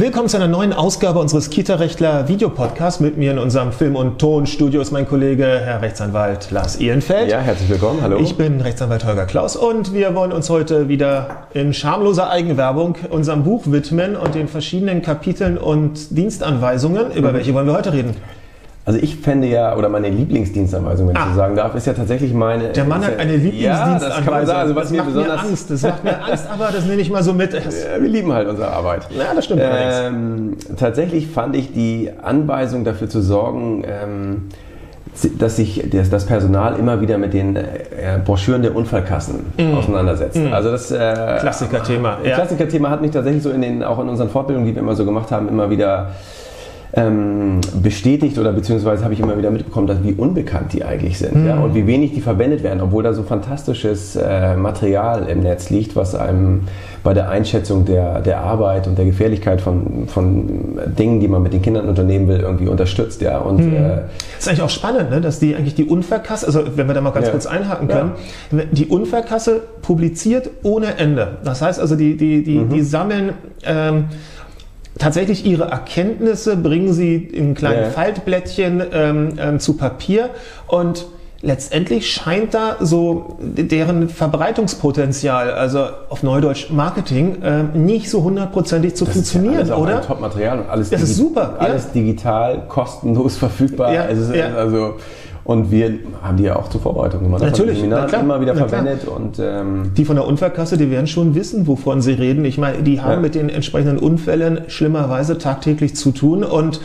Willkommen zu einer neuen Ausgabe unseres Kita-Rechtler Videopodcasts. Mit mir in unserem Film- und Tonstudio ist mein Kollege, Herr Rechtsanwalt Lars Ehrenfeld. Ja, herzlich willkommen. Hallo. Ich bin Rechtsanwalt Holger Klaus und wir wollen uns heute wieder in schamloser Eigenwerbung unserem Buch widmen und den verschiedenen Kapiteln und Dienstanweisungen. Über mhm. welche wollen wir heute reden? Also ich fände ja, oder meine Lieblingsdienstanweisung, wenn ah. ich so sagen darf, ist ja tatsächlich meine... Der Mann hat eine Lieblingsdienstanweisung. Ja, das kann man sagen. Also was das mir macht besonders mir Angst, das macht mir Angst, aber das nehme ich mal so mit. Wir lieben halt unsere Arbeit. Ja, das stimmt ähm, Tatsächlich fand ich die Anweisung dafür zu sorgen, ähm, dass sich das, Personal immer wieder mit den äh, Broschüren der Unfallkassen mm. auseinandersetzt. Mm. Also das äh, Klassikerthema. Ja. Klassikerthema hat mich tatsächlich so in den auch in unseren Fortbildungen, die wir immer so gemacht haben, immer wieder ähm, bestätigt oder beziehungsweise habe ich immer wieder mitbekommen, dass, wie unbekannt die eigentlich sind mhm. ja, und wie wenig die verwendet werden, obwohl da so fantastisches äh, Material im Netz liegt, was einem bei der Einschätzung der, der Arbeit und der Gefährlichkeit von, von Dingen, die man mit den Kindern unternehmen will, irgendwie unterstützt. Ja. Und, mhm. äh, ist eigentlich auch spannend, ne, dass die eigentlich die Unfallkasse, also wenn wir da mal ganz ja. kurz einhaken können, ja. die Unfallkasse publiziert ohne Ende. Das heißt also, die, die, die, mhm. die sammeln ähm, tatsächlich ihre Erkenntnisse, bringen sie in kleinen ja. Faltblättchen ähm, ähm, zu Papier und letztendlich scheint da so deren Verbreitungspotenzial, also auf Neudeutsch Marketing, äh, nicht so hundertprozentig zu das funktionieren, ist ja oder? Top-Material und alles, das ist super, alles ja. digital, kostenlos verfügbar. Ja, also, ja. also und wir haben die ja auch zur Vorbereitung gemacht. Natürlich, na klar, immer wieder verwendet. Und, ähm die von der Unfallkasse, die werden schon wissen, wovon sie reden. Ich meine, die haben ja. mit den entsprechenden Unfällen schlimmerweise tagtäglich zu tun und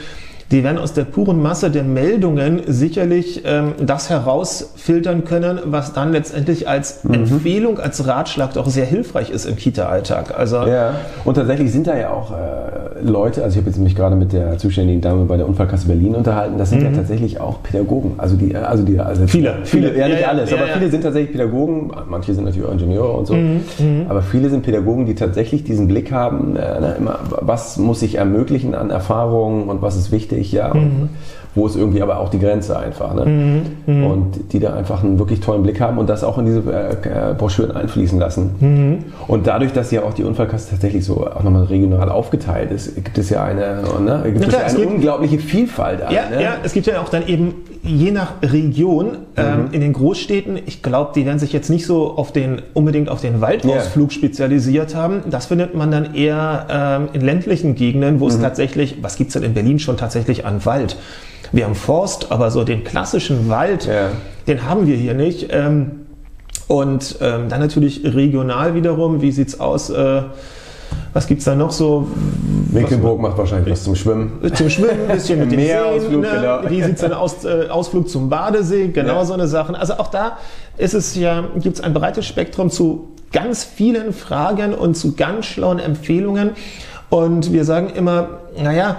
die werden aus der puren Masse der Meldungen sicherlich ähm, das herausfiltern können, was dann letztendlich als mhm. Empfehlung, als Ratschlag doch sehr hilfreich ist im Kita-Alltag. Also ja, und tatsächlich sind da ja auch äh, Leute, also ich habe jetzt mich gerade mit der zuständigen Dame bei der Unfallkasse Berlin unterhalten, das sind mhm. ja tatsächlich auch Pädagogen. Also die, also die, also viele, viele, viele ja nicht ja, alles, ja, aber viele sind tatsächlich Pädagogen, manche sind natürlich auch Ingenieure und so, mhm. mhm. aber viele sind Pädagogen, die tatsächlich diesen Blick haben, äh, na, immer, was muss ich ermöglichen an Erfahrungen und was ist wichtig wichtig, ja. Mhm. Wo ist irgendwie aber auch die Grenze einfach. Ne? Mhm. mhm. Und die da einfach einen wirklich tollen Blick haben und das auch in diese äh, Broschüren einfließen lassen. Mhm. Und dadurch, dass ja auch die Unfallkasse tatsächlich so auch nochmal regional aufgeteilt ist, gibt es ja eine, ne? gibt klar, es eine gibt, unglaubliche Vielfalt. An, ja, ne? ja, es gibt ja auch dann eben je nach Region ähm, mhm. in den Großstädten, ich glaube, die werden sich jetzt nicht so auf den, unbedingt auf den Waldausflug yeah. spezialisiert haben. Das findet man dann eher ähm, in ländlichen Gegenden, wo mhm. es tatsächlich, was gibt es denn in Berlin schon tatsächlich an Wald? Wir haben Forst, aber so den klassischen Wald, yeah. den haben wir hier nicht. Ähm, und ähm, dann natürlich regional wiederum, wie sieht es aus? Äh, was gibt es da noch so? Mecklenburg macht wahrscheinlich was zum Schwimmen. Zum Schwimmen, ein bisschen mit dem Meerausflug, ne? genau. Wie sieht es denn aus? Äh, Ausflug zum Badesee, genau ja. so eine Sachen. Also auch da ist es ja, gibt es ein breites Spektrum zu ganz vielen Fragen und zu ganz schlauen Empfehlungen. Und wir sagen immer, naja,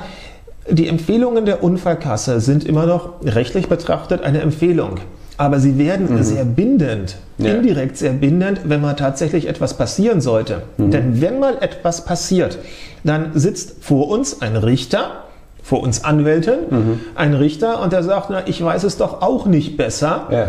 die Empfehlungen der Unfallkasse sind immer noch rechtlich betrachtet eine Empfehlung aber sie werden mhm. sehr bindend, ja. indirekt sehr bindend, wenn mal tatsächlich etwas passieren sollte. Mhm. Denn wenn mal etwas passiert, dann sitzt vor uns ein Richter, vor uns Anwälten, mhm. ein Richter und der sagt, na, ich weiß es doch auch nicht besser. Ja.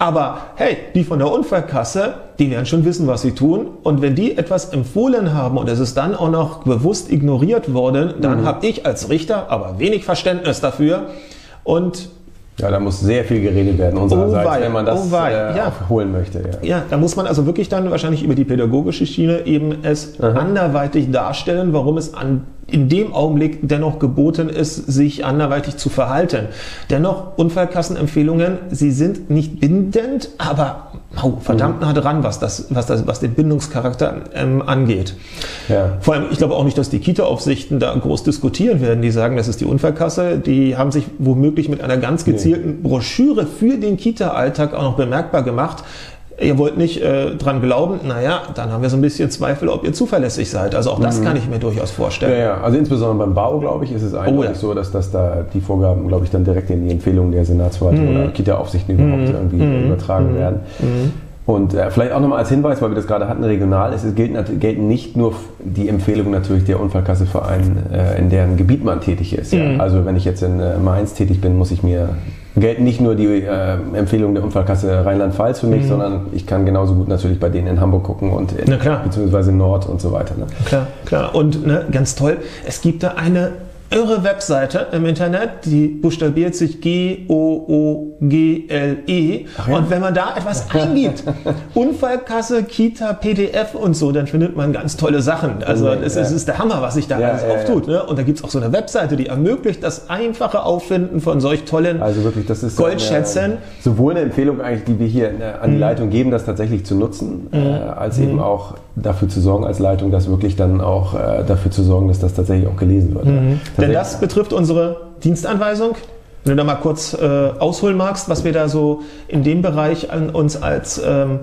Aber hey, die von der Unfallkasse, die werden schon wissen, was sie tun. Und wenn die etwas empfohlen haben und es ist dann auch noch bewusst ignoriert worden, dann mhm. habe ich als Richter aber wenig Verständnis dafür. Und ja, da muss sehr viel geredet werden unsererseits, oh wenn man das oh äh, ja. holen möchte. Ja. ja, da muss man also wirklich dann wahrscheinlich über die pädagogische Schiene eben es Aha. anderweitig darstellen, warum es an in dem Augenblick dennoch geboten ist, sich anderweitig zu verhalten. Dennoch, Unfallkassenempfehlungen, sie sind nicht bindend, aber oh, verdammt nah dran, was, das, was, das, was den Bindungscharakter ähm, angeht. Ja. Vor allem, ich glaube auch nicht, dass die Kita-Aufsichten da groß diskutieren werden. Die sagen, das ist die Unfallkasse. Die haben sich womöglich mit einer ganz gezielten Broschüre für den Kita-Alltag auch noch bemerkbar gemacht ihr wollt nicht äh, dran glauben, naja, dann haben wir so ein bisschen Zweifel, ob ihr zuverlässig seid. Also auch das mhm. kann ich mir durchaus vorstellen. Ja, ja, also insbesondere beim Bau, glaube ich, ist es eigentlich oh, ja. so, dass, dass da die Vorgaben, glaube ich, dann direkt in die Empfehlungen der Senatsverwaltung mhm. oder Kita-Aufsichten überhaupt mhm. irgendwie mhm. übertragen mhm. werden. Mhm. Und äh, vielleicht auch nochmal als Hinweis, weil wir das gerade hatten, regional, es gelten, gelten nicht nur die Empfehlungen natürlich der Unfallkasseverein, äh, in deren Gebiet man tätig ist. Ja? Also wenn ich jetzt in äh, Mainz tätig bin, muss ich mir gelten nicht nur die äh, Empfehlungen der Unfallkasse Rheinland-Pfalz für mich, mhm. sondern ich kann genauso gut natürlich bei denen in Hamburg gucken und in, beziehungsweise Nord und so weiter. Ne? Klar, klar. Und ne, ganz toll, es gibt da eine irre Webseite im Internet, die buchstabiert sich G-O-O-G-L-E. Ja. Und wenn man da etwas eingibt, Unfallkasse, Kita, PDF und so, dann findet man ganz tolle Sachen. Also oh, es, ja. es, ist der Hammer, was sich da ja, alles auftut. Ne? Und da gibt es auch so eine Webseite, die ermöglicht das einfache Auffinden von solch tollen also wirklich, das ist Goldschätzen. Eine, sowohl eine Empfehlung eigentlich, die wir hier an die mhm. Leitung geben, das tatsächlich zu nutzen, mhm. äh, als mhm. eben auch dafür zu sorgen als Leitung, dass wirklich dann auch äh, dafür zu sorgen, dass das tatsächlich auch gelesen wird. Denn das betrifft unsere Dienstanweisung. Wenn du da mal kurz äh, ausholen magst, was wir da so in dem Bereich an uns als ähm,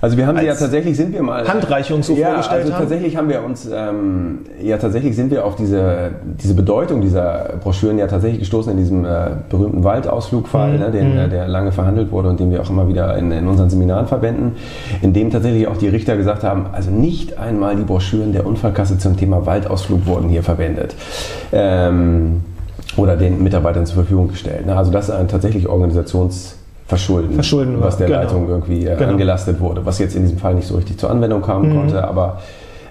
also wir haben sie ja tatsächlich sind wir mal Handreichung so ja, vorgestellt also haben. tatsächlich haben wir uns ähm, ja tatsächlich sind wir auf diese diese Bedeutung dieser Broschüren ja tatsächlich gestoßen in diesem äh, berühmten Waldausflugfall, mhm. ne, den, mhm. der lange verhandelt wurde und den wir auch immer wieder in, in unseren Seminaren verwenden, in dem tatsächlich auch die Richter gesagt haben, also nicht einmal die Broschüren der Unfallkasse zum Thema Waldausflug wurden hier verwendet. Ähm, oder den Mitarbeitern zur Verfügung gestellt. Ne? Also das ist ein tatsächlich Organisationsverschulden, Verschulden was der genau. Leitung irgendwie äh, genau. angelastet wurde, was jetzt in diesem Fall nicht so richtig zur Anwendung kommen mhm. konnte, aber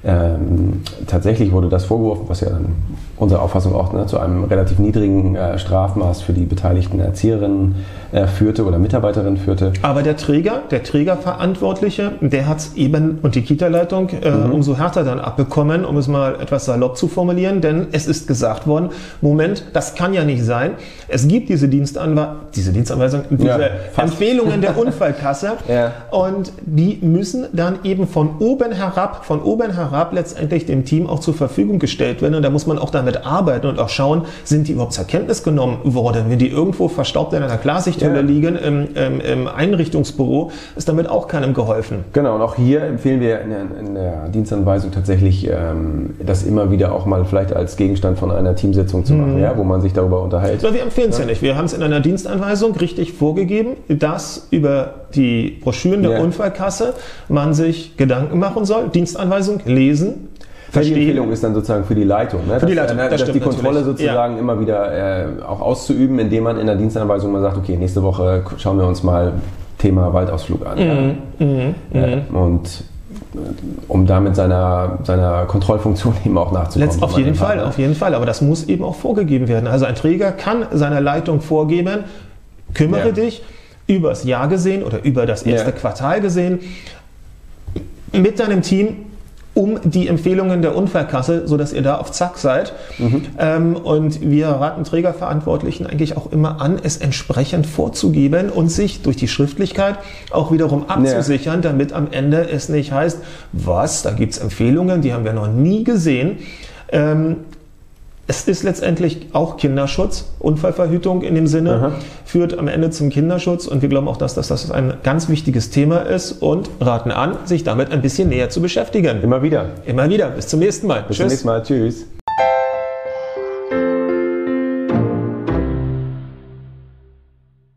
ähm, tatsächlich wurde das vorgeworfen, was ja dann unserer Auffassung auch ne, zu einem relativ niedrigen äh, Strafmaß für die beteiligten Erzieherinnen äh, führte oder Mitarbeiterinnen führte. Aber der Träger, der Trägerverantwortliche, der hat es eben und die Kita-Leitung äh, mhm. umso härter dann abbekommen, um es mal etwas salopp zu formulieren, denn es ist gesagt worden, Moment, das kann ja nicht sein. Es gibt diese, Dienstanwe diese Dienstanweisung, diese ja, Empfehlungen der Unfallkasse ja. und die müssen dann eben von oben herab, von oben herab letztendlich dem Team auch zur Verfügung gestellt werden und da muss man auch dann damit arbeiten und auch schauen, sind die überhaupt zur Kenntnis genommen worden? Wenn die irgendwo verstaubt in einer Klarsichthülle ja. liegen im, im, im, Einrichtungsbüro, ist damit auch keinem geholfen. Genau, und auch hier empfehlen wir in der, in der Dienstanweisung tatsächlich, ähm, das immer wieder auch mal vielleicht als Gegenstand von einer Teamsitzung zu machen, mhm. ja, wo man sich darüber unterhält. Aber wir empfehlen es ja. ja. nicht. Wir haben es in einer Dienstanweisung richtig vorgegeben, dass über die Broschüren der ja. Unfallkasse man sich Gedanken machen soll. Dienstanweisung lesen, verstehen. Die Empfehlung ist dann sozusagen für die Leitung. Ne? Für die Leitung, das, das die Kontrolle natürlich. sozusagen ja. immer wieder äh, auch auszuüben, indem man in der Dienstanweisung mal sagt, okay, nächste Woche schauen wir uns mal Thema Waldausflug an. Mhm. Ja. Mhm. Mhm. Und äh, um damit seiner, seiner Kontrollfunktion eben auch nachzukommen. Letzt, auf jeden Fall, auf jeden Fall. Aber das muss eben auch vorgegeben werden. Also ein Träger kann seiner Leitung vorgeben, kümmere ja. dich übers Jahr gesehen oder über das erste ja. Quartal gesehen mit deinem Team um die Empfehlungen der Unfallkasse, sodass ihr da auf Zack seid. Mhm. Ähm, und wir raten Trägerverantwortlichen eigentlich auch immer an, es entsprechend vorzugeben und sich durch die Schriftlichkeit auch wiederum abzusichern, ja. damit am Ende es nicht heißt, was, da gibt es Empfehlungen, die haben wir noch nie gesehen. Ähm, es ist letztendlich auch Kinderschutz. Unfallverhütung in dem Sinne Aha. führt am Ende zum Kinderschutz und wir glauben auch, dass das, dass das ein ganz wichtiges Thema ist und raten an, sich damit ein bisschen näher zu beschäftigen. Immer wieder. Immer wieder. Bis zum nächsten Mal. Bis Tschüss. zum nächsten Mal. Tschüss.